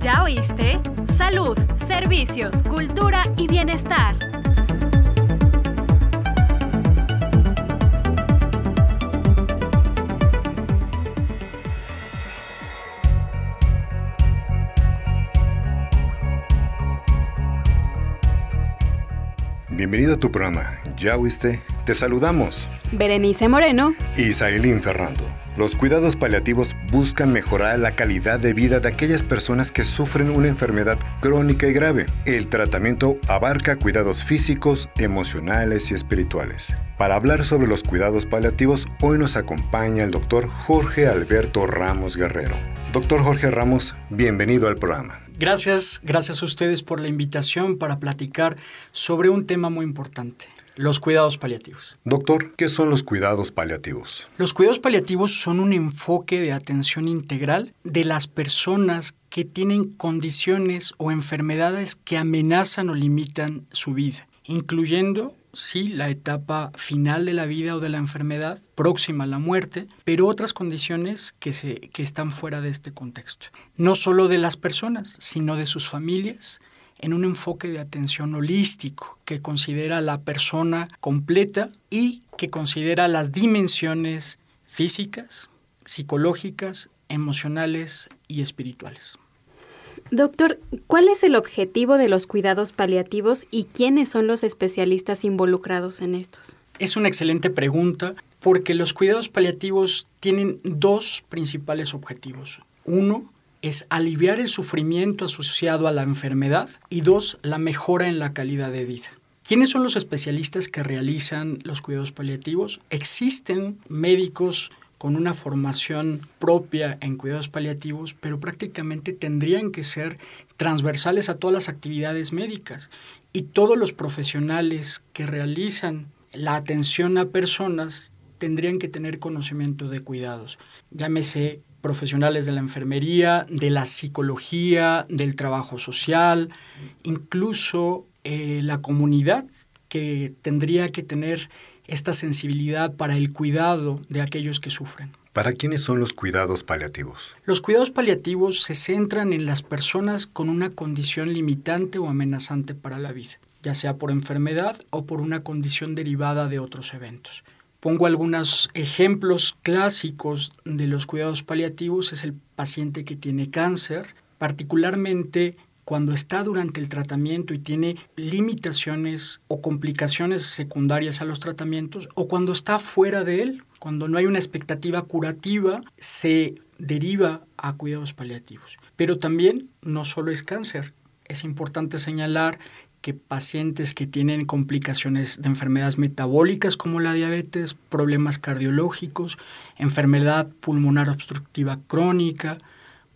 ¿Ya oíste? Salud, servicios, cultura y bienestar. Bienvenido a tu programa. ¿Ya oíste? Te saludamos. Berenice Moreno y Sailín Fernando. Los cuidados paliativos buscan mejorar la calidad de vida de aquellas personas que sufren una enfermedad crónica y grave. El tratamiento abarca cuidados físicos, emocionales y espirituales. Para hablar sobre los cuidados paliativos, hoy nos acompaña el doctor Jorge Alberto Ramos Guerrero. Doctor Jorge Ramos, bienvenido al programa. Gracias, gracias a ustedes por la invitación para platicar sobre un tema muy importante, los cuidados paliativos. Doctor, ¿qué son los cuidados paliativos? Los cuidados paliativos son un enfoque de atención integral de las personas que tienen condiciones o enfermedades que amenazan o limitan su vida, incluyendo sí, la etapa final de la vida o de la enfermedad, próxima a la muerte, pero otras condiciones que, se, que están fuera de este contexto. No solo de las personas, sino de sus familias, en un enfoque de atención holístico que considera a la persona completa y que considera las dimensiones físicas, psicológicas, emocionales y espirituales. Doctor, ¿cuál es el objetivo de los cuidados paliativos y quiénes son los especialistas involucrados en estos? Es una excelente pregunta porque los cuidados paliativos tienen dos principales objetivos. Uno es aliviar el sufrimiento asociado a la enfermedad y dos, la mejora en la calidad de vida. ¿Quiénes son los especialistas que realizan los cuidados paliativos? Existen médicos con una formación propia en cuidados paliativos, pero prácticamente tendrían que ser transversales a todas las actividades médicas. Y todos los profesionales que realizan la atención a personas tendrían que tener conocimiento de cuidados. Llámese profesionales de la enfermería, de la psicología, del trabajo social, incluso eh, la comunidad que tendría que tener esta sensibilidad para el cuidado de aquellos que sufren. ¿Para quiénes son los cuidados paliativos? Los cuidados paliativos se centran en las personas con una condición limitante o amenazante para la vida, ya sea por enfermedad o por una condición derivada de otros eventos. Pongo algunos ejemplos clásicos de los cuidados paliativos. Es el paciente que tiene cáncer, particularmente cuando está durante el tratamiento y tiene limitaciones o complicaciones secundarias a los tratamientos, o cuando está fuera de él, cuando no hay una expectativa curativa, se deriva a cuidados paliativos. Pero también no solo es cáncer. Es importante señalar que pacientes que tienen complicaciones de enfermedades metabólicas como la diabetes, problemas cardiológicos, enfermedad pulmonar obstructiva crónica,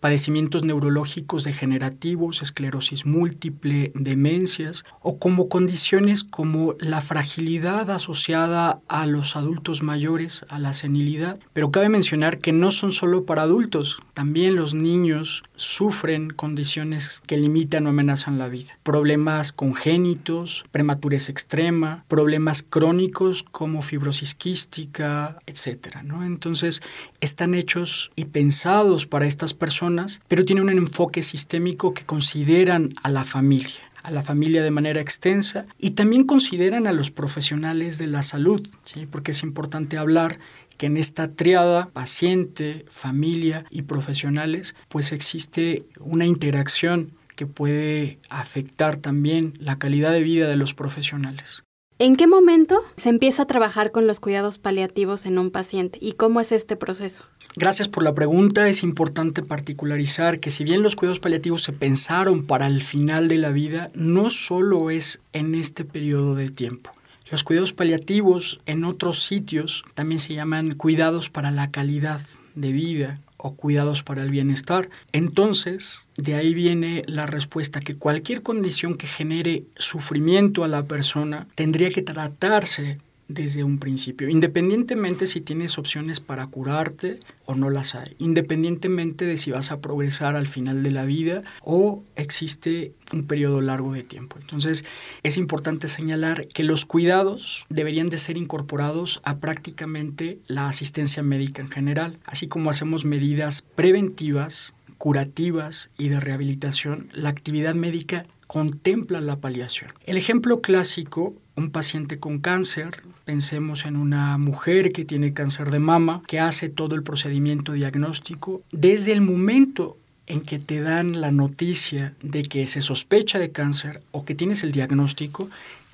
padecimientos neurológicos degenerativos, esclerosis múltiple, demencias o como condiciones como la fragilidad asociada a los adultos mayores, a la senilidad. Pero cabe mencionar que no son solo para adultos, también los niños sufren condiciones que limitan o amenazan la vida. Problemas congénitos, prematurez extrema, problemas crónicos como fibrosis quística, etc. Entonces, están hechos y pensados para estas personas pero tiene un enfoque sistémico que consideran a la familia a la familia de manera extensa y también consideran a los profesionales de la salud, porque es importante hablar que en esta triada paciente, familia y profesionales, pues existe una interacción que puede afectar también la calidad de vida de los profesionales. ¿En qué momento se empieza a trabajar con los cuidados paliativos en un paciente y cómo es este proceso? Gracias por la pregunta. Es importante particularizar que si bien los cuidados paliativos se pensaron para el final de la vida, no solo es en este periodo de tiempo. Los cuidados paliativos en otros sitios también se llaman cuidados para la calidad de vida o cuidados para el bienestar. Entonces, de ahí viene la respuesta que cualquier condición que genere sufrimiento a la persona tendría que tratarse desde un principio, independientemente si tienes opciones para curarte o no las hay, independientemente de si vas a progresar al final de la vida o existe un periodo largo de tiempo. Entonces, es importante señalar que los cuidados deberían de ser incorporados a prácticamente la asistencia médica en general, así como hacemos medidas preventivas curativas y de rehabilitación, la actividad médica contempla la paliación. El ejemplo clásico, un paciente con cáncer, pensemos en una mujer que tiene cáncer de mama, que hace todo el procedimiento diagnóstico, desde el momento en que te dan la noticia de que se sospecha de cáncer o que tienes el diagnóstico,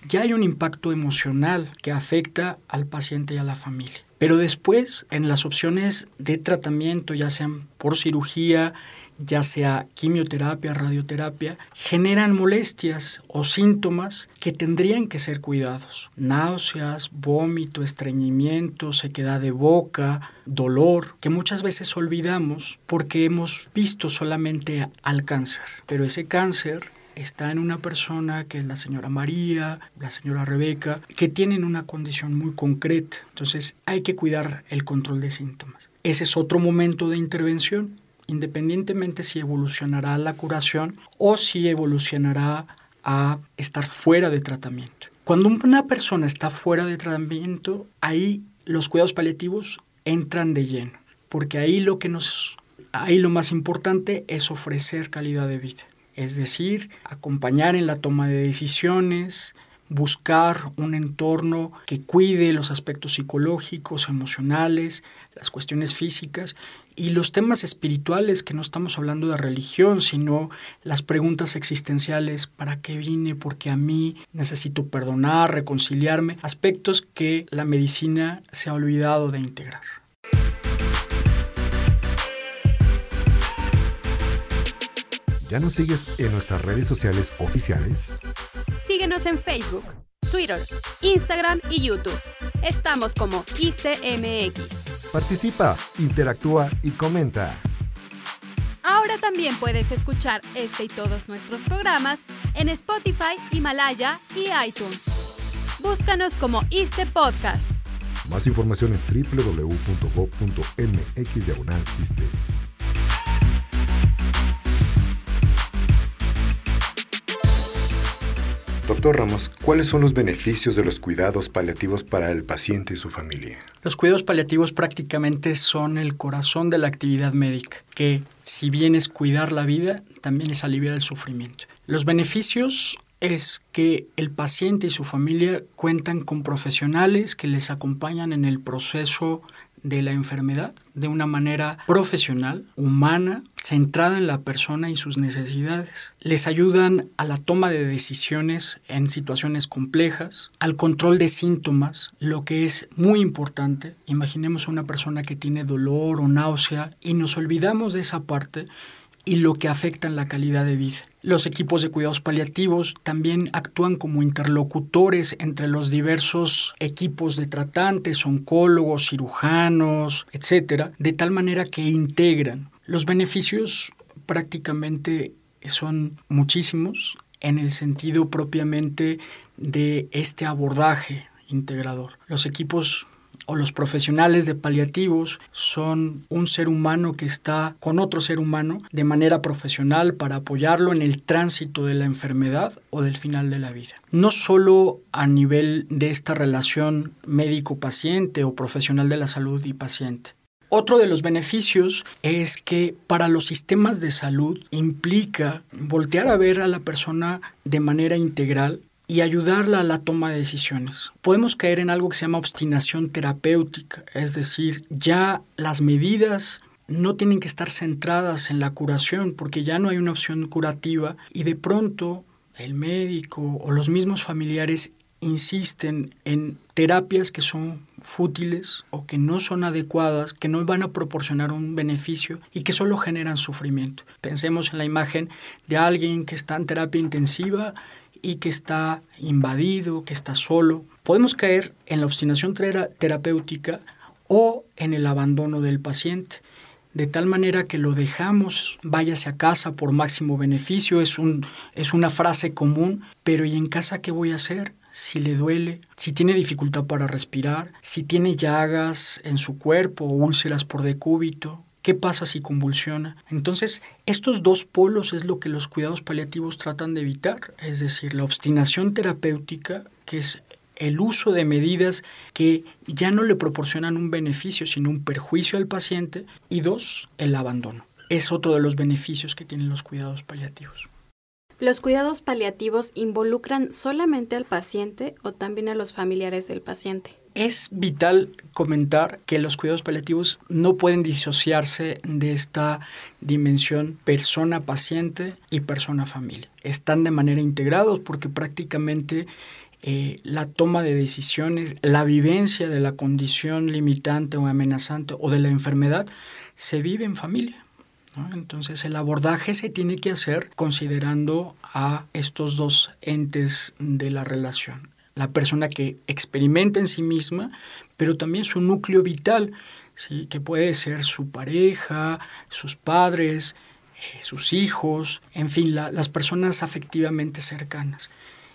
ya hay un impacto emocional que afecta al paciente y a la familia. Pero después, en las opciones de tratamiento, ya sean por cirugía, ya sea quimioterapia, radioterapia, generan molestias o síntomas que tendrían que ser cuidados. Náuseas, vómito, estreñimiento, sequedad de boca, dolor, que muchas veces olvidamos porque hemos visto solamente al cáncer. Pero ese cáncer está en una persona que es la señora María, la señora Rebeca, que tienen una condición muy concreta. Entonces hay que cuidar el control de síntomas. Ese es otro momento de intervención independientemente si evolucionará la curación o si evolucionará a estar fuera de tratamiento. Cuando una persona está fuera de tratamiento, ahí los cuidados paliativos entran de lleno, porque ahí lo que nos ahí lo más importante es ofrecer calidad de vida, es decir, acompañar en la toma de decisiones, buscar un entorno que cuide los aspectos psicológicos, emocionales, las cuestiones físicas y los temas espirituales, que no estamos hablando de religión, sino las preguntas existenciales, ¿para qué vine? Porque a mí necesito perdonar, reconciliarme, aspectos que la medicina se ha olvidado de integrar. ¿Ya nos sigues en nuestras redes sociales oficiales? Síguenos en Facebook, Twitter, Instagram y YouTube. Estamos como ISTMX. Participa, interactúa y comenta. Ahora también puedes escuchar este y todos nuestros programas en Spotify, Himalaya y iTunes. Búscanos como ISTE Podcast. Más información en www.go.mx Doctor Ramos, ¿cuáles son los beneficios de los cuidados paliativos para el paciente y su familia? Los cuidados paliativos prácticamente son el corazón de la actividad médica, que si bien es cuidar la vida, también es aliviar el sufrimiento. Los beneficios es que el paciente y su familia cuentan con profesionales que les acompañan en el proceso de la enfermedad de una manera profesional, humana, centrada en la persona y sus necesidades. Les ayudan a la toma de decisiones en situaciones complejas, al control de síntomas, lo que es muy importante. Imaginemos a una persona que tiene dolor o náusea y nos olvidamos de esa parte y lo que afecta en la calidad de vida. Los equipos de cuidados paliativos también actúan como interlocutores entre los diversos equipos de tratantes, oncólogos, cirujanos, etcétera, de tal manera que integran. Los beneficios prácticamente son muchísimos en el sentido propiamente de este abordaje integrador. Los equipos o los profesionales de paliativos son un ser humano que está con otro ser humano de manera profesional para apoyarlo en el tránsito de la enfermedad o del final de la vida. No solo a nivel de esta relación médico-paciente o profesional de la salud y paciente. Otro de los beneficios es que para los sistemas de salud implica voltear a ver a la persona de manera integral y ayudarla a la toma de decisiones. Podemos caer en algo que se llama obstinación terapéutica, es decir, ya las medidas no tienen que estar centradas en la curación porque ya no hay una opción curativa y de pronto el médico o los mismos familiares insisten en terapias que son fútiles o que no son adecuadas, que no van a proporcionar un beneficio y que solo generan sufrimiento. Pensemos en la imagen de alguien que está en terapia intensiva y que está invadido, que está solo. Podemos caer en la obstinación terapéutica o en el abandono del paciente, de tal manera que lo dejamos, váyase a casa por máximo beneficio, es, un, es una frase común, pero ¿y en casa qué voy a hacer? Si le duele, si tiene dificultad para respirar, si tiene llagas en su cuerpo o úlceras por decúbito, ¿Qué pasa si convulsiona? Entonces, estos dos polos es lo que los cuidados paliativos tratan de evitar, es decir, la obstinación terapéutica, que es el uso de medidas que ya no le proporcionan un beneficio, sino un perjuicio al paciente, y dos, el abandono. es otro de los beneficios que tienen los cuidados paliativos. ¿Los cuidados paliativos involucran solamente al paciente o también a los familiares del paciente? Es vital comentar que los cuidados paliativos no pueden disociarse de esta dimensión persona-paciente y persona-familia. Están de manera integrados porque prácticamente eh, la toma de decisiones, la vivencia de la condición limitante o amenazante o de la enfermedad se vive en familia. Entonces el abordaje se tiene que hacer considerando a estos dos entes de la relación. La persona que experimenta en sí misma, pero también su núcleo vital, ¿sí? que puede ser su pareja, sus padres, eh, sus hijos, en fin, las personas afectivamente cercanas.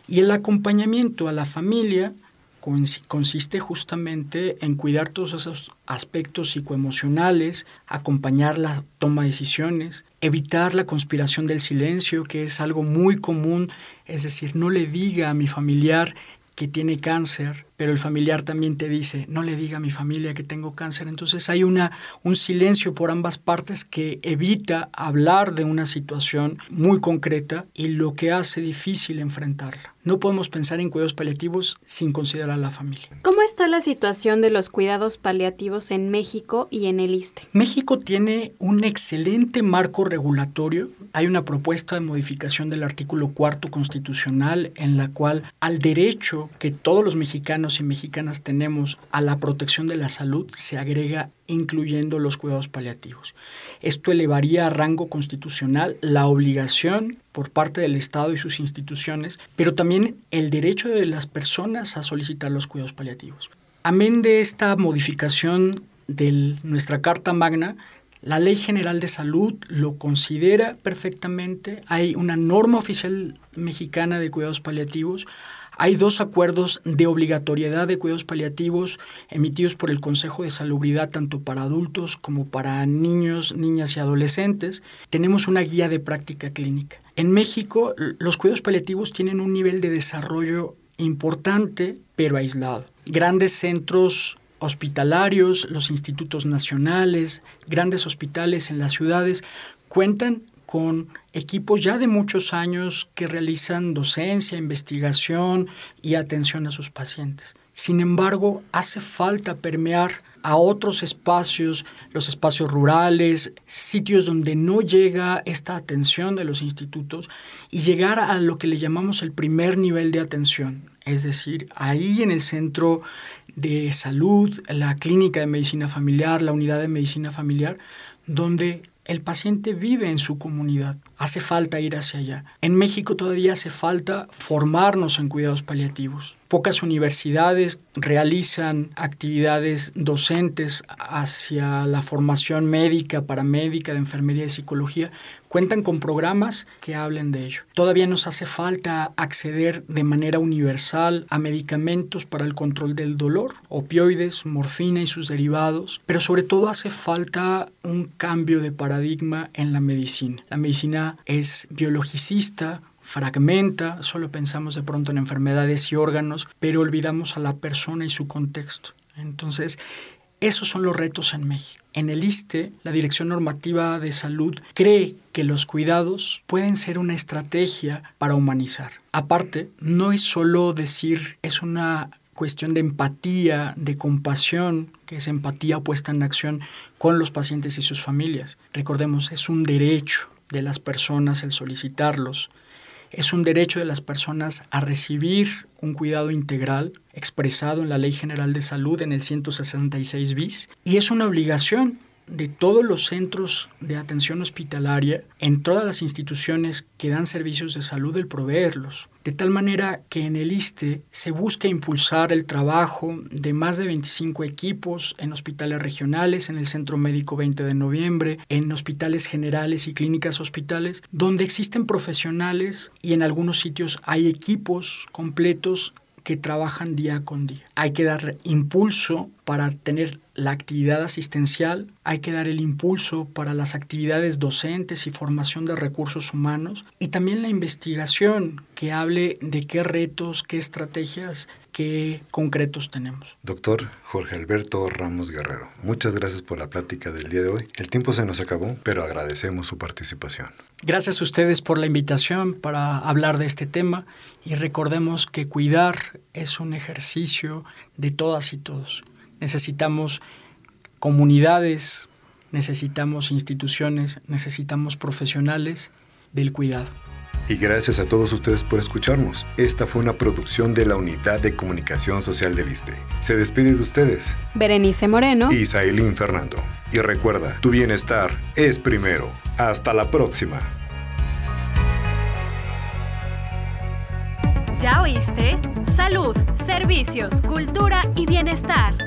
Y el acompañamiento a la familia consiste justamente en cuidar todos esos aspectos psicoemocionales, acompañar la toma de decisiones, evitar la conspiración del silencio, que es algo muy común, es decir, no le diga a mi familiar que tiene cáncer, pero el familiar también te dice, no le diga a mi familia que tengo cáncer. Entonces hay una, un silencio por ambas partes que evita hablar de una situación muy concreta y lo que hace difícil enfrentarla. No podemos pensar en cuidados paliativos sin considerar a la familia. ¿Cómo está la situación de los cuidados paliativos en México y en el ISTE? México tiene un excelente marco regulatorio. Hay una propuesta de modificación del artículo cuarto constitucional en la cual al derecho que todos los mexicanos y mexicanas tenemos a la protección de la salud se agrega incluyendo los cuidados paliativos. Esto elevaría a rango constitucional la obligación por parte del Estado y sus instituciones, pero también el derecho de las personas a solicitar los cuidados paliativos. Amén de esta modificación de nuestra Carta Magna, la Ley General de Salud lo considera perfectamente. Hay una norma oficial mexicana de cuidados paliativos. Hay dos acuerdos de obligatoriedad de cuidados paliativos emitidos por el Consejo de Salubridad tanto para adultos como para niños, niñas y adolescentes. Tenemos una guía de práctica clínica. En México, los cuidados paliativos tienen un nivel de desarrollo importante, pero aislado. Grandes centros hospitalarios, los institutos nacionales, grandes hospitales en las ciudades cuentan con equipos ya de muchos años que realizan docencia, investigación y atención a sus pacientes. Sin embargo, hace falta permear a otros espacios, los espacios rurales, sitios donde no llega esta atención de los institutos y llegar a lo que le llamamos el primer nivel de atención, es decir, ahí en el centro de salud, la clínica de medicina familiar, la unidad de medicina familiar, donde el paciente vive en su comunidad. Hace falta ir hacia allá. En México todavía hace falta formarnos en cuidados paliativos. Pocas universidades realizan actividades docentes hacia la formación médica, paramédica, de enfermería y psicología. Cuentan con programas que hablen de ello. Todavía nos hace falta acceder de manera universal a medicamentos para el control del dolor, opioides, morfina y sus derivados, pero sobre todo hace falta un cambio de paradigma en la medicina. La medicina es biologicista, fragmenta, solo pensamos de pronto en enfermedades y órganos, pero olvidamos a la persona y su contexto. Entonces, esos son los retos en México. En el ISTE, la Dirección Normativa de Salud cree que los cuidados pueden ser una estrategia para humanizar. Aparte, no es solo decir es una cuestión de empatía, de compasión, que es empatía puesta en acción con los pacientes y sus familias. Recordemos, es un derecho de las personas el solicitarlos, es un derecho de las personas a recibir un cuidado integral expresado en la Ley General de Salud en el 166 bis y es una obligación de todos los centros de atención hospitalaria en todas las instituciones que dan servicios de salud el proveerlos. De tal manera que en el ISTE se busca impulsar el trabajo de más de 25 equipos en hospitales regionales, en el Centro Médico 20 de Noviembre, en hospitales generales y clínicas hospitales, donde existen profesionales y en algunos sitios hay equipos completos que trabajan día con día. hay que dar impulso para tener la actividad asistencial, hay que dar el impulso para las actividades docentes y formación de recursos humanos y también la investigación que hable de qué retos, qué estrategias, qué concretos tenemos. Doctor Jorge Alberto Ramos Guerrero, muchas gracias por la plática del día de hoy. El tiempo se nos acabó, pero agradecemos su participación. Gracias a ustedes por la invitación para hablar de este tema y recordemos que cuidar es un ejercicio de todas y todos. Necesitamos comunidades, necesitamos instituciones, necesitamos profesionales del cuidado. Y gracias a todos ustedes por escucharnos. Esta fue una producción de la Unidad de Comunicación Social del ISTE. Se despide de ustedes. Berenice Moreno. Y Sailín Fernando. Y recuerda, tu bienestar es primero. Hasta la próxima. ¿Ya oíste? Salud, servicios, cultura y bienestar.